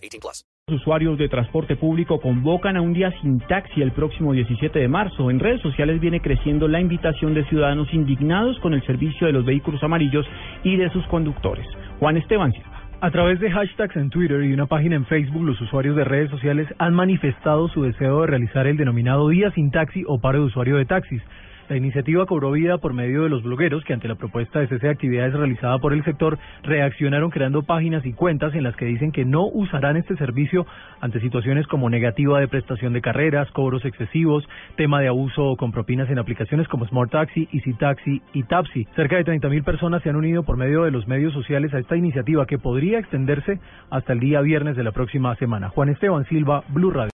18 plus. Los usuarios de transporte público convocan a un día sin taxi el próximo 17 de marzo. En redes sociales viene creciendo la invitación de ciudadanos indignados con el servicio de los vehículos amarillos y de sus conductores. Juan Esteban Silva. A través de hashtags en Twitter y una página en Facebook, los usuarios de redes sociales han manifestado su deseo de realizar el denominado Día sin Taxi o paro de usuario de taxis. La iniciativa cobró vida por medio de los blogueros que ante la propuesta de cese de actividades realizada por el sector reaccionaron creando páginas y cuentas en las que dicen que no usarán este servicio ante situaciones como negativa de prestación de carreras, cobros excesivos, tema de abuso con propinas en aplicaciones como Smart Taxi, Easy Taxi y Tapsi. Cerca de 30.000 personas se han unido por medio de los medios sociales a esta iniciativa que podría extenderse hasta el día viernes de la próxima semana. Juan Esteban Silva, Blue Radio.